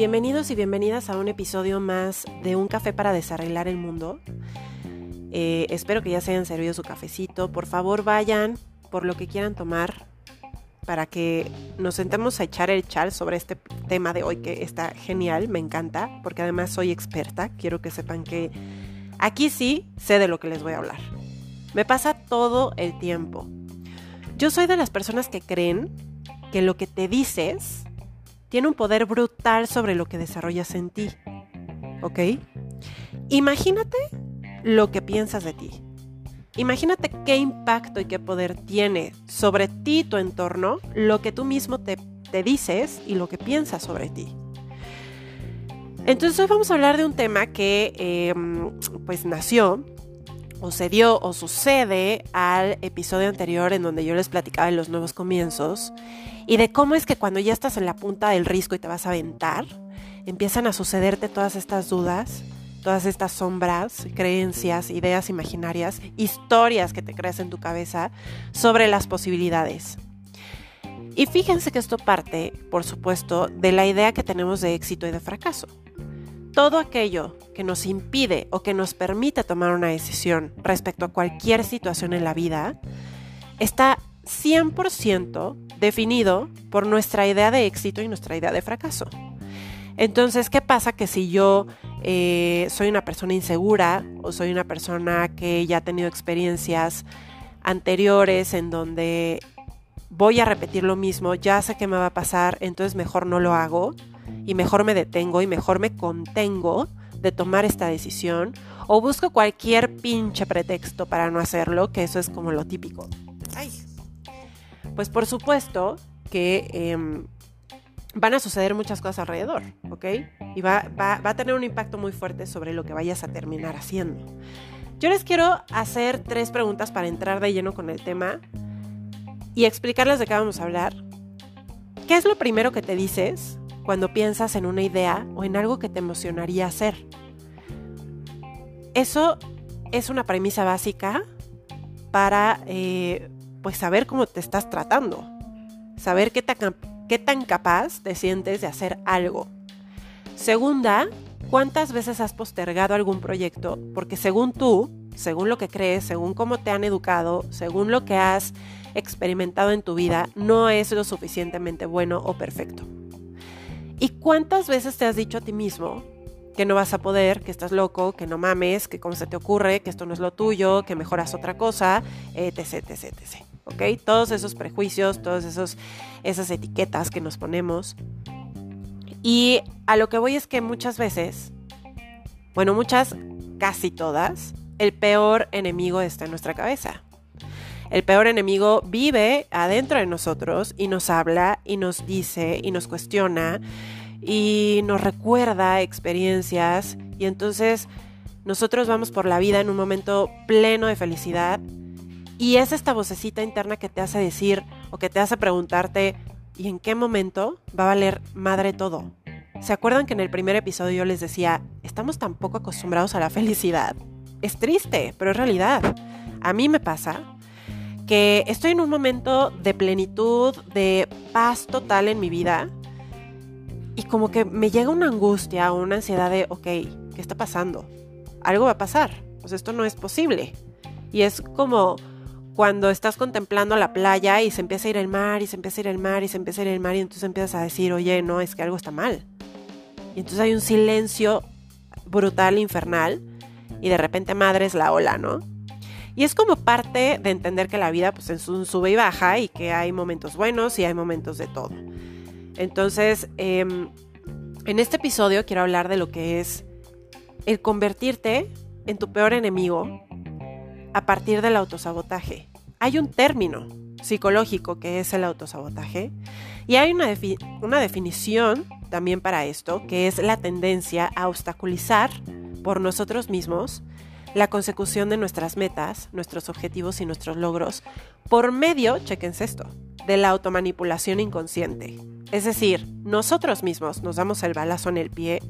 Bienvenidos y bienvenidas a un episodio más de Un café para desarreglar el mundo. Eh, espero que ya se hayan servido su cafecito. Por favor, vayan por lo que quieran tomar para que nos sentemos a echar el chal sobre este tema de hoy que está genial, me encanta, porque además soy experta. Quiero que sepan que aquí sí sé de lo que les voy a hablar. Me pasa todo el tiempo. Yo soy de las personas que creen que lo que te dices tiene un poder brutal sobre lo que desarrollas en ti. ¿Ok? Imagínate lo que piensas de ti. Imagínate qué impacto y qué poder tiene sobre ti, tu entorno, lo que tú mismo te, dices y lo que piensas sobre ti. Entonces hoy vamos a hablar de un tema que em, pues nació o se dio o sucede al episodio anterior en donde yo les platicaba de los nuevos comienzos y de cómo es que cuando ya estás en la punta del risco y te vas a aventar, empiezan a sucederte todas estas dudas, todas estas sombras, creencias, ideas imaginarias, historias que te creas en tu cabeza sobre las posibilidades. Y fíjense que esto parte, por supuesto, de la idea que tenemos de éxito y de fracaso todo aquello que nos impide o que nos permite tomar una decisión respecto a cualquier situación en la vida está 100% definido por nuestra idea de éxito y nuestra idea de fracaso. Entonces, ¿qué pasa que si yo eh, soy una persona insegura o soy una persona que ya ha tenido experiencias anteriores en donde voy a repetir lo mismo, ya sé qué me va a pasar, entonces mejor no lo hago? Y mejor me detengo y mejor me contengo de tomar esta decisión o busco cualquier pinche pretexto para no hacerlo, que eso es como lo típico. Ay. Pues por supuesto que em, van a suceder muchas cosas alrededor, ¿ok? Y va, va, va a tener un impacto muy fuerte sobre lo que vayas a terminar haciendo. Yo les quiero hacer tres preguntas para entrar de lleno con el tema y explicarles de qué vamos a hablar. ¿Qué es lo primero que te dices cuando piensas en una idea o en algo que te emocionaría hacer. Eso es una premisa básica para eh, pues saber cómo te estás tratando, saber qué tan, qué tan capaz te sientes de hacer algo. Segunda, ¿cuántas veces has postergado algún proyecto? Porque según tú, según lo que crees, según cómo te han educado, según lo que has experimentado en tu vida, no es lo suficientemente bueno o perfecto. ¿Y cuántas veces te has dicho a ti mismo que no vas a poder, que estás loco, que no mames, que cómo se te ocurre, que esto no es lo tuyo, que mejoras otra cosa, etc, etc, etc. ¿Ok? Todos esos prejuicios, todas esas etiquetas que nos ponemos. Y a lo que voy es que muchas veces, bueno, muchas, casi todas, el peor enemigo está en nuestra cabeza. El peor enemigo vive adentro de nosotros y nos habla y nos dice y nos cuestiona y nos recuerda experiencias y entonces nosotros vamos por la vida en un momento pleno de felicidad y es esta vocecita interna que te hace decir o que te hace preguntarte ¿y en qué momento va a valer madre todo? ¿Se acuerdan que en el primer episodio yo les decía, estamos tan poco acostumbrados a la felicidad? Es triste, pero es realidad. A mí me pasa que estoy en un momento de plenitud, de paz total en mi vida. Y como que me llega una angustia una ansiedad de, ok, ¿qué está pasando? Algo va a pasar. Pues esto no es posible. Y es como cuando estás contemplando la playa y se empieza a ir el mar y se empieza a ir el mar y se empieza a ir el mar y entonces empiezas a decir, oye, no, es que algo está mal. Y entonces hay un silencio brutal, infernal, y de repente madre es la ola, ¿no? Y es como parte de entender que la vida pues, es un sube y baja y que hay momentos buenos y hay momentos de todo. Entonces, em, en este episodio quiero hablar de lo que es el convertirte en tu peor enemigo a partir del autosabotaje. Hay un término psicológico que es el autosabotaje y hay una, una definición también para esto que es la tendencia a obstaculizar por nosotros mismos la consecución de nuestras metas, nuestros objetivos y nuestros logros por medio, chequense esto, de la automanipulación inconsciente. Es decir, nosotros mismos nos damos el balazo en el pie,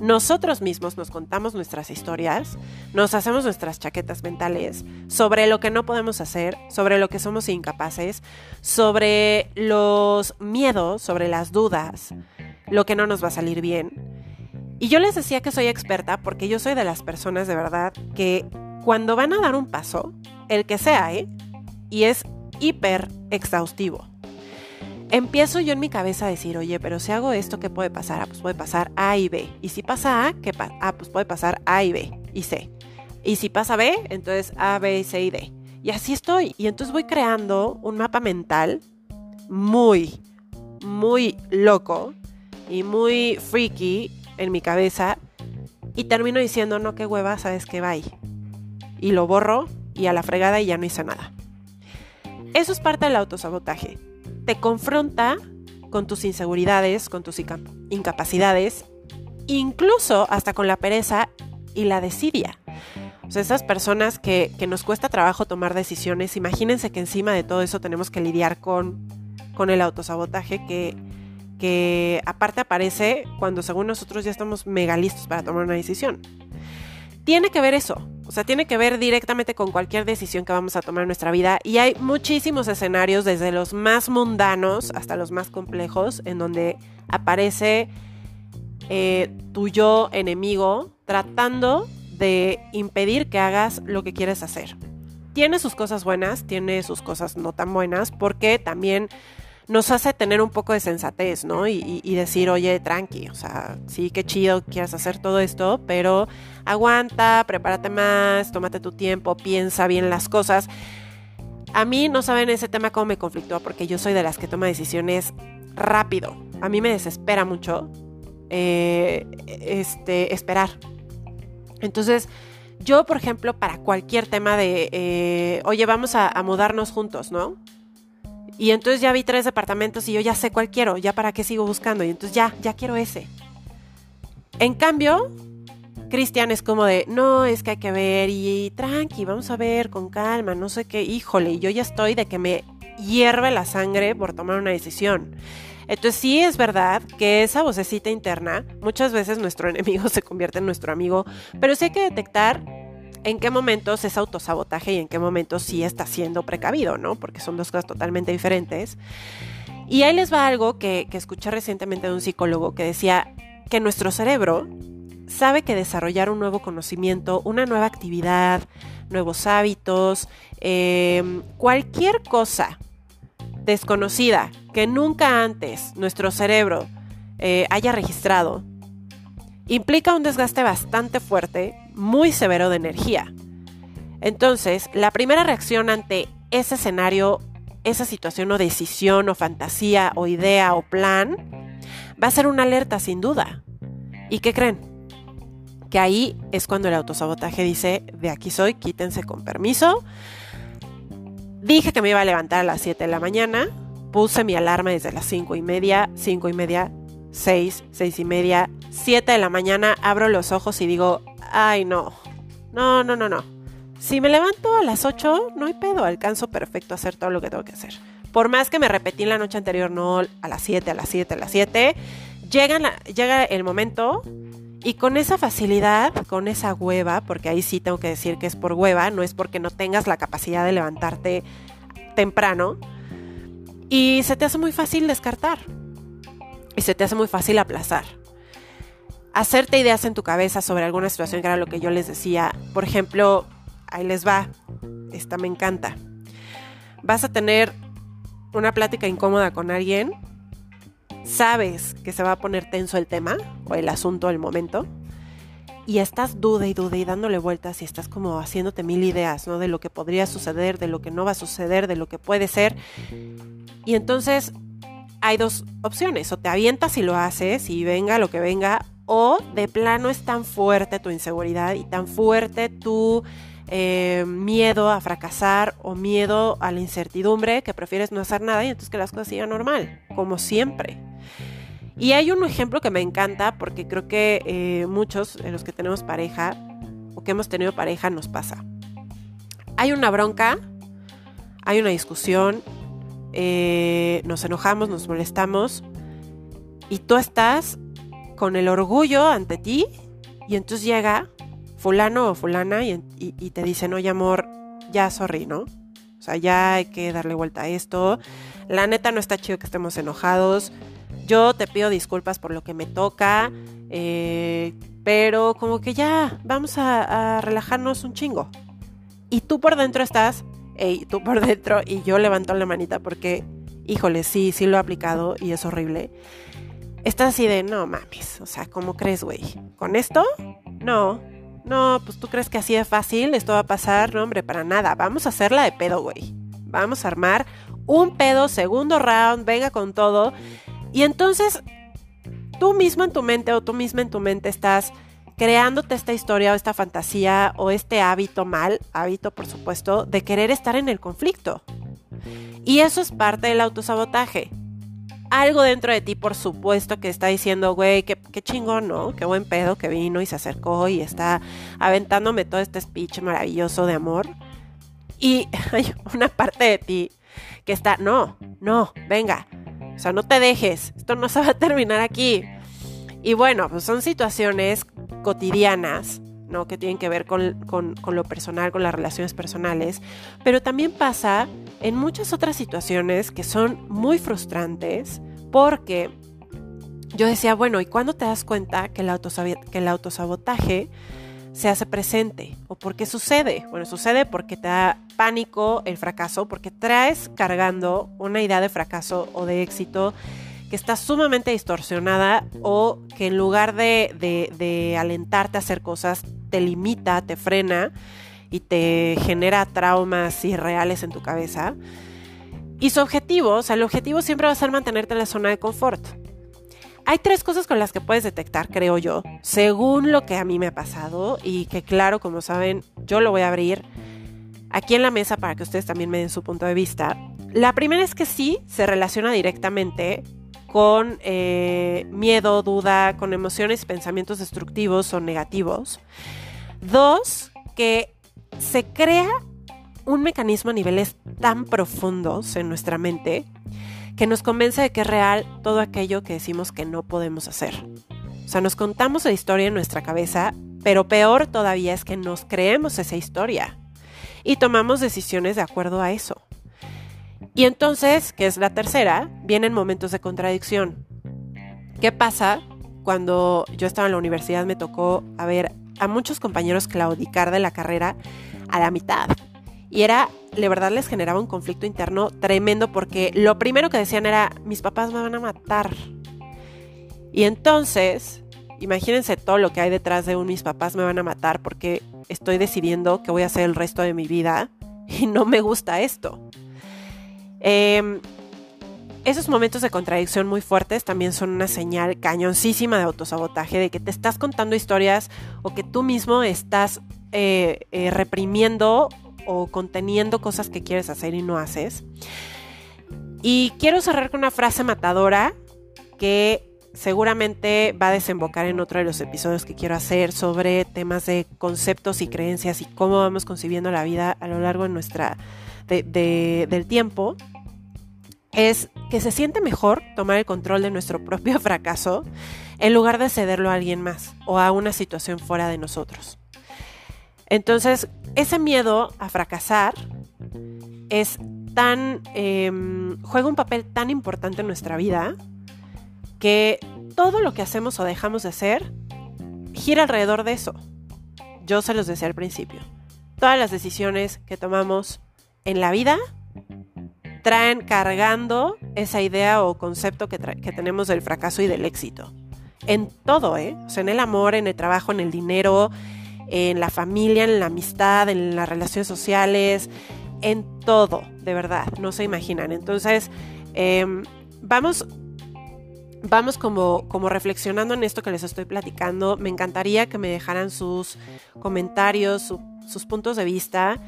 nosotros mismos nos contamos nuestras historias, nos hacemos nuestras chaquetas mentales sobre lo que no podemos hacer, sobre lo que somos incapaces, sobre los miedos, sobre las dudas, lo que no nos va a salir bien. Y yo les decía que soy experta porque yo soy de las personas de verdad que cuando van a dar un paso, el que sea, ¿eh? Y es hiper exhaustivo. Empiezo yo en mi cabeza a decir, oye, pero si hago esto, ¿qué puede pasar? Ah, pues puede pasar A y B. Y si pasa A, ¿qué pasa? Ah, pues puede pasar A y B y C. Y si pasa B, entonces A, B, C y D. Y así estoy. Y entonces voy creando un mapa mental muy, muy loco y muy freaky en mi cabeza. Y termino diciendo, no, qué hueva, sabes que va Y lo borro y a la fregada y ya no hice nada. Eso es parte del autosabotaje. Te confronta con tus inseguridades, con tus incapacidades, incluso hasta con la pereza y la desidia. O sea, esas personas que, nos cuesta trabajo tomar decisiones, imagínense que encima de todo eso tenemos que lidiar con, con el autosabotaje que, que aparte aparece cuando según nosotros ya estamos mega listos para tomar una decisión. Tiene que ver eso, o sea, tiene que ver directamente con cualquier decisión que vamos a tomar en nuestra vida y hay muchísimos escenarios, desde los más mundanos hasta los más complejos, en donde aparece eh, tu yo enemigo tratando de impedir que hagas lo que quieres hacer. Tiene sus cosas buenas, tiene sus cosas no tan buenas, porque también nos hace tener un poco de sensatez, ¿no? Y, decir, oye, tranqui, o sea, sí, qué chido quieras hacer todo esto, pero aguanta, prepárate más, tómate tu tiempo, piensa bien las cosas. A mí no saben ese tema cómo me conflictó, porque yo soy de las que toma decisiones rápido. A mí me desespera mucho eh, este, esperar. Entonces, yo, por ejemplo, para cualquier tema de, eh, oye, vamos a, mudarnos juntos, ¿no? Y entonces ya vi tres departamentos y yo ya sé cuál quiero, ya para qué sigo buscando. Y entonces ya, ya quiero ese. En cambio, Cristian es como de, no, es que hay que ver y tranqui, vamos a ver con calma, no sé qué, híjole, yo ya estoy de que me hierve la sangre por tomar una decisión. Entonces sí es verdad que esa vocecita interna, muchas veces nuestro enemigo se convierte en nuestro amigo, pero sí hay que detectar en qué momentos es autosabotaje y en qué momentos sí está siendo precavido, ¿no? Porque son dos cosas totalmente diferentes. Y ahí les va algo que, escuché recientemente de un psicólogo que decía que nuestro cerebro sabe que desarrollar un nuevo conocimiento, una nueva actividad, nuevos hábitos, eh, cualquier cosa desconocida que nunca antes nuestro cerebro eh, haya registrado, implica un desgaste bastante fuerte, muy severo de energía. Entonces, la primera reacción ante ese escenario, esa situación o decisión o fantasía o idea o plan, va a ser una alerta sin duda. ¿Y qué creen? Que ahí es cuando el autosabotaje dice, de aquí soy, quítense con permiso, Dije que me iba a levantar a las 7 de la mañana. Puse mi alarma desde las 5 y media, 5 y media, 6, 6 y media, 7 de la mañana. Abro los ojos y digo, ay no, no, no, no, no. Si me levanto a las 8, no hay pedo, alcanzo perfecto a hacer todo lo que tengo que hacer. Por más que me repetí la noche anterior, no a las 7, a las 7, a las 7, llega el momento y con esa facilidad, con esa hueva, porque ahí sí tengo que decir que es por hueva, no es porque no tengas la capacidad de levantarte temprano, y se te hace muy fácil descartar. Y se te hace muy fácil aplazar. Hacerte ideas en tu cabeza sobre alguna situación, que era lo que yo les decía. Por ejemplo, ahí les va. Esta me encanta. Vas a tener una plática incómoda con alguien sabes que se va a poner tenso el tema o el asunto del momento y estás duda y duda y dándole vueltas y estás como haciéndote mil ideas, ¿no? De lo que podría suceder, de lo que no va a suceder, de lo que puede ser. Y entonces hay dos opciones, o te avientas y lo haces y venga lo que venga, o de plano es tan fuerte tu inseguridad y tan fuerte tu eh, miedo a fracasar o miedo a la incertidumbre que prefieres no hacer nada y entonces que las cosas sigan normal, como siempre. Y hay un ejemplo que me encanta porque creo que eh, muchos de los que tenemos pareja o que hemos tenido pareja nos pasa. Hay una bronca, hay una discusión, eh, nos enojamos, nos molestamos y tú estás con el orgullo ante ti y entonces llega fulano o fulana y, te dicen, oye amor, ya sorry, ¿no? O sea, ya hay que darle vuelta a esto. La neta no está chido que estemos enojados. yo te pido disculpas por lo que me toca, eh, pero como que ya vamos a, relajarnos un chingo. Y tú por dentro estás, y tú por dentro, y yo levanto la manita porque, híjole, sí, sí lo he aplicado y es horrible. Estás así de, no mames, o sea, ¿cómo crees, güey? ¿Con esto? No, no, pues tú crees que así de fácil esto va a pasar, no, hombre, para nada. Vamos a hacerla de pedo, güey. Vamos a armar un pedo, segundo round, venga con todo. Y entonces, tú mismo en tu mente o tú misma en tu mente estás creándote esta historia o esta fantasía o este hábito mal, hábito por supuesto, de querer estar en el conflicto. Y eso es parte del autosabotaje. Algo dentro de ti, por supuesto, que está diciendo, güey, qué, qué chingón, ¿no? Qué buen pedo que vino y se acercó y está aventándome todo este speech maravilloso de amor. Y hay una parte de ti que está, no, no, venga, o sea, no te dejes, esto no se va a terminar aquí. Y bueno, pues son situaciones cotidianas, ¿no? Que tienen que ver con, con, lo personal, con las relaciones personales, pero también pasa en muchas otras situaciones que son muy frustrantes porque yo decía, bueno, ¿y cuándo te das cuenta que el, que el autosabotaje se hace presente. ¿O por qué sucede? Bueno, sucede porque te da pánico el fracaso, porque traes cargando una idea de fracaso o de éxito que está sumamente distorsionada o que en lugar de, alentarte a hacer cosas, te limita, te frena y te genera traumas irreales en tu cabeza. Y su objetivo, o sea, el objetivo siempre va a ser mantenerte en la zona de confort. Hay tres cosas con las que puedes detectar, creo yo, según lo que a mí me ha pasado y que claro, como saben, yo lo voy a abrir aquí en la mesa para que ustedes también me den su punto de vista. La primera es que sí se relaciona directamente con eh, miedo, duda, con emociones y pensamientos destructivos o negativos. Dos, que se crea un mecanismo a niveles tan profundos en nuestra mente que nos convence de que es real todo aquello que decimos que no podemos hacer. O sea, nos contamos la historia en nuestra cabeza, pero peor todavía es que nos creemos esa historia y tomamos decisiones de acuerdo a eso. Y entonces, que es la tercera, vienen momentos de contradicción. ¿Qué pasa cuando yo estaba en la universidad? Me tocó a ver a muchos compañeros claudicar de la carrera a la mitad. Y era, de verdad les generaba un conflicto interno tremendo porque lo primero que decían era, mis papás me van a matar. Y entonces, imagínense todo lo que hay detrás de un mis papás me van a matar porque estoy decidiendo qué voy a hacer el resto de mi vida y no me gusta esto. Em, esos momentos de contradicción muy fuertes también son una señal cañoncísima de autosabotaje, de que te estás contando historias o que tú mismo estás eh, eh, reprimiendo o conteniendo cosas que quieres hacer y no haces. Y quiero cerrar con una frase matadora que seguramente va a desembocar en otro de los episodios que quiero hacer sobre temas de conceptos y creencias y cómo vamos concibiendo la vida a lo largo de nuestra, del tiempo. Es que se siente mejor tomar el control de nuestro propio fracaso en lugar de cederlo a alguien más o a una situación fuera de nosotros. Entonces, ese miedo a fracasar es tan. Em, juega un papel tan importante en nuestra vida que todo lo que hacemos o dejamos de hacer gira alrededor de eso. Yo se los decía al principio. Todas las decisiones que tomamos en la vida traen cargando esa idea o concepto que, tenemos del fracaso y del éxito. En todo, ¿eh? O sea, en el amor, en el trabajo, en el dinero, en la familia, en la amistad, en las relaciones sociales, en todo, de verdad, no se imaginan. Entonces, em, vamos, vamos como, como reflexionando en esto que les estoy platicando. Me encantaría que me dejaran sus comentarios, sus puntos de vista.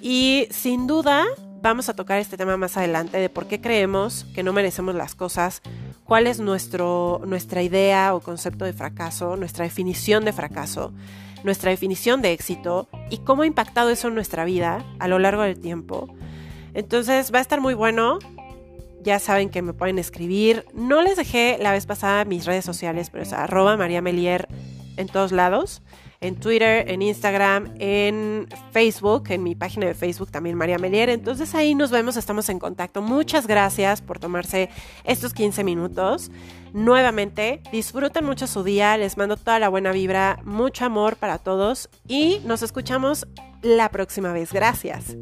Y sin duda, vamos a tocar este tema más adelante de por qué creemos que no merecemos las cosas, cuál es nuestro, nuestra idea o concepto de fracaso, nuestra definición de fracaso nuestra definición de éxito y cómo ha impactado eso en nuestra vida a lo largo del tiempo. Entonces va a estar muy bueno. Ya saben que me pueden escribir. No les dejé la vez pasada mis redes sociales, pero es arroba María Melier en todos lados. En Twitter, en Instagram, en Facebook, en mi página de Facebook también María Melier. Entonces ahí nos vemos, estamos en contacto. Muchas gracias por tomarse estos 15 minutos. Nuevamente, disfruten mucho su día, les mando toda la buena vibra, mucho amor para todos y nos escuchamos la próxima vez. Gracias.